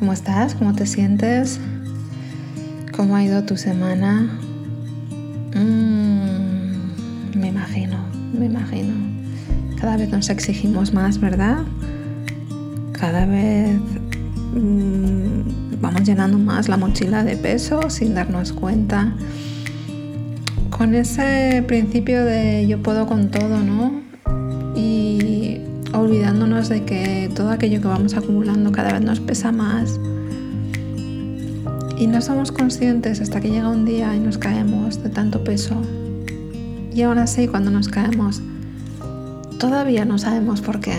¿Cómo estás? ¿Cómo te sientes? ¿Cómo ha ido tu semana? Mm, me imagino, me imagino. Cada vez nos exigimos más, ¿verdad? Cada vez mm, vamos llenando más la mochila de peso sin darnos cuenta. Con ese principio de yo puedo con todo, ¿no? Y olvidándonos de que todo aquello que vamos acumulando cada vez nos pesa más. Y no somos conscientes hasta que llega un día y nos caemos de tanto peso. Y aún así, cuando nos caemos, todavía no sabemos por qué.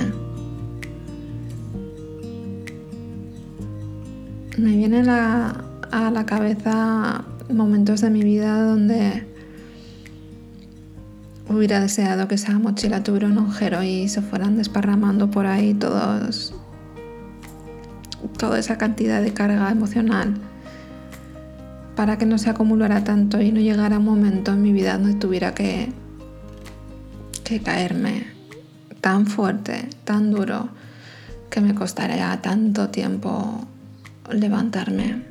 Me vienen a, a la cabeza momentos de mi vida donde hubiera deseado que esa mochila tuviera un agujero y se fueran desparramando por ahí todos toda esa cantidad de carga emocional para que no se acumulara tanto y no llegara un momento en mi vida donde tuviera que, que caerme tan fuerte, tan duro, que me costaría tanto tiempo levantarme.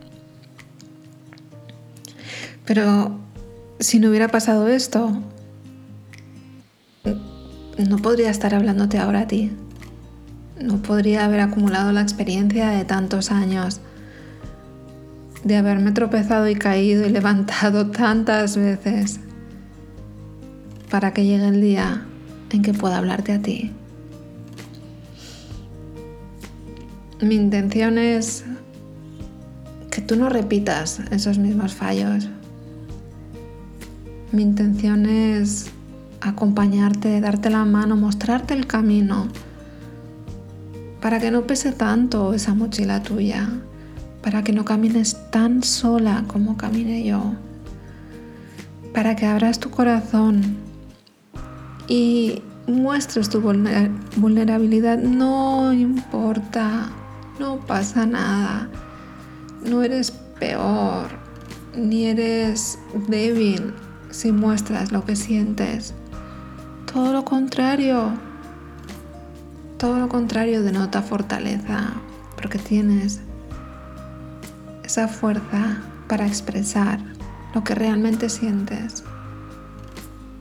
Pero si no hubiera pasado esto, no podría estar hablándote ahora a ti. No podría haber acumulado la experiencia de tantos años, de haberme tropezado y caído y levantado tantas veces para que llegue el día en que pueda hablarte a ti. Mi intención es que tú no repitas esos mismos fallos. Mi intención es acompañarte, darte la mano, mostrarte el camino, para que no pese tanto esa mochila tuya, para que no camines tan sola como caminé yo, para que abras tu corazón y muestres tu vulnerabilidad. No importa, no pasa nada, no eres peor, ni eres débil si muestras lo que sientes. Todo lo contrario. Todo lo contrario denota fortaleza, porque tienes esa fuerza para expresar lo que realmente sientes.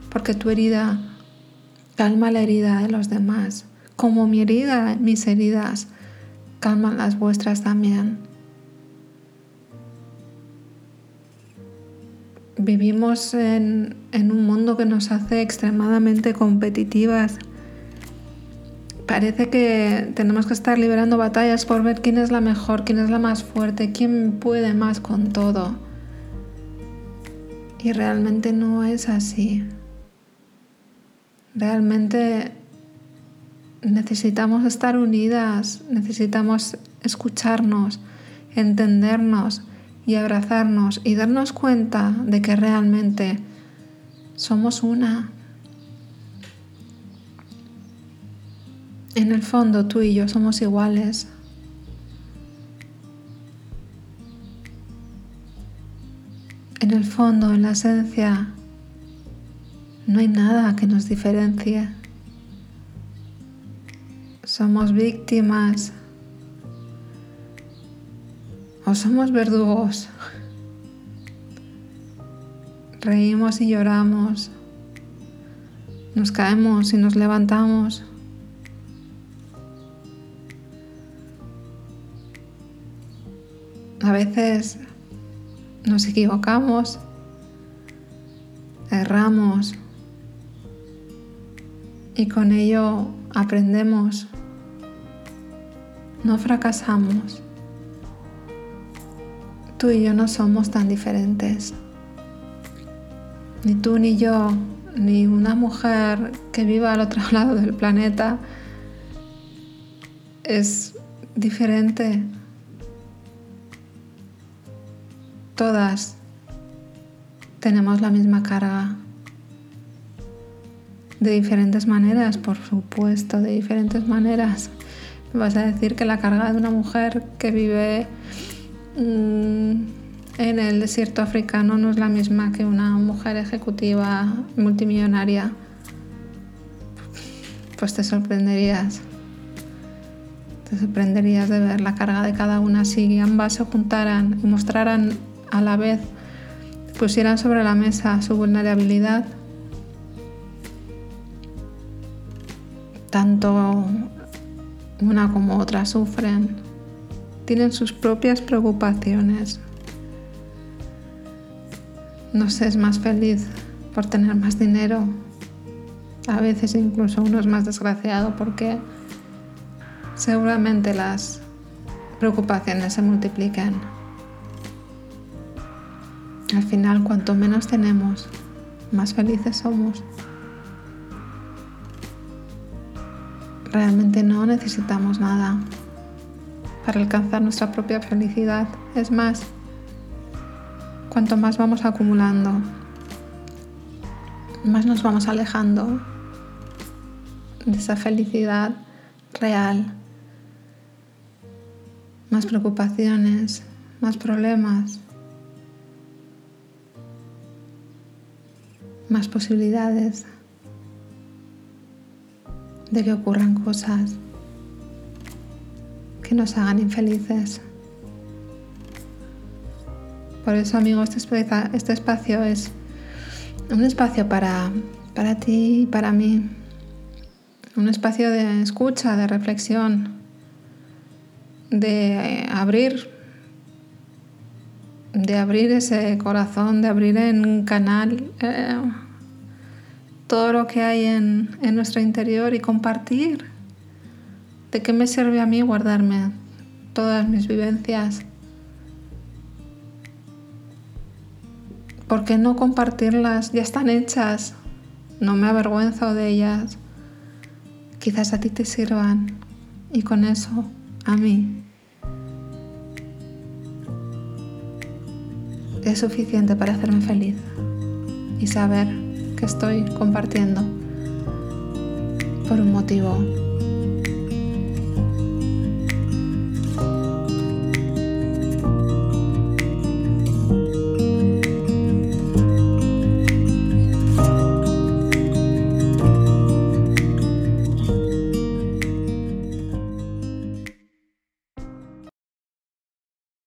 Porque tu herida calma la herida de los demás, como mi herida, mis heridas, calman las vuestras también. Vivimos en, un mundo que nos hace extremadamente competitivas. Parece que tenemos que estar liberando batallas por ver quién es la mejor, quién es la más fuerte, quién puede más con todo. Y realmente no es así. Realmente necesitamos estar unidas, necesitamos escucharnos, entendernos y abrazarnos y darnos cuenta de que realmente somos una. En el fondo tú y yo somos iguales. En el fondo, en la esencia, no hay nada que nos diferencie. Somos víctimas somos verdugos. Reímos y lloramos. Nos caemos y nos levantamos. A veces nos equivocamos, erramos y con ello aprendemos. No fracasamos. Tú y yo no somos tan diferentes. Ni tú ni yo, ni una mujer que viva al otro lado del planeta es diferente. Todas tenemos la misma carga. De diferentes maneras, por supuesto, de diferentes maneras. Vas a decir que la carga de una mujer que vive en el desierto africano no es la misma que una mujer ejecutiva multimillonaria, pues te sorprenderías. Te sorprenderías de ver la carga de cada una si ambas se juntaran y mostraran a la vez, pusieran sobre la mesa su vulnerabilidad. Tanto una como otra sufren, tienen sus propias preocupaciones. No se es más feliz por tener más dinero. A veces incluso uno es más desgraciado porque seguramente las preocupaciones se multiplican. Al final, cuanto menos tenemos, más felices somos. Realmente no necesitamos nada para alcanzar nuestra propia felicidad. Es más, cuanto más vamos acumulando, más nos vamos alejando de esa felicidad real. Más preocupaciones, más problemas, más posibilidades de que ocurran cosas que nos hagan infelices. Por eso, amigos, este, este espacio es un espacio para, para ti y para mí. Un espacio de escucha, de reflexión, de abrir, de abrir ese corazón, de abrir en canal. Eh, todo lo que hay en, nuestro interior y compartir. ¿De qué me sirve a mí guardarme todas mis vivencias? ¿Por qué no compartirlas? Ya están hechas. No me avergüenzo de ellas. Quizás a ti te sirvan. Y con eso, a mí. Es suficiente para hacerme feliz y saber que estoy compartiendo por un motivo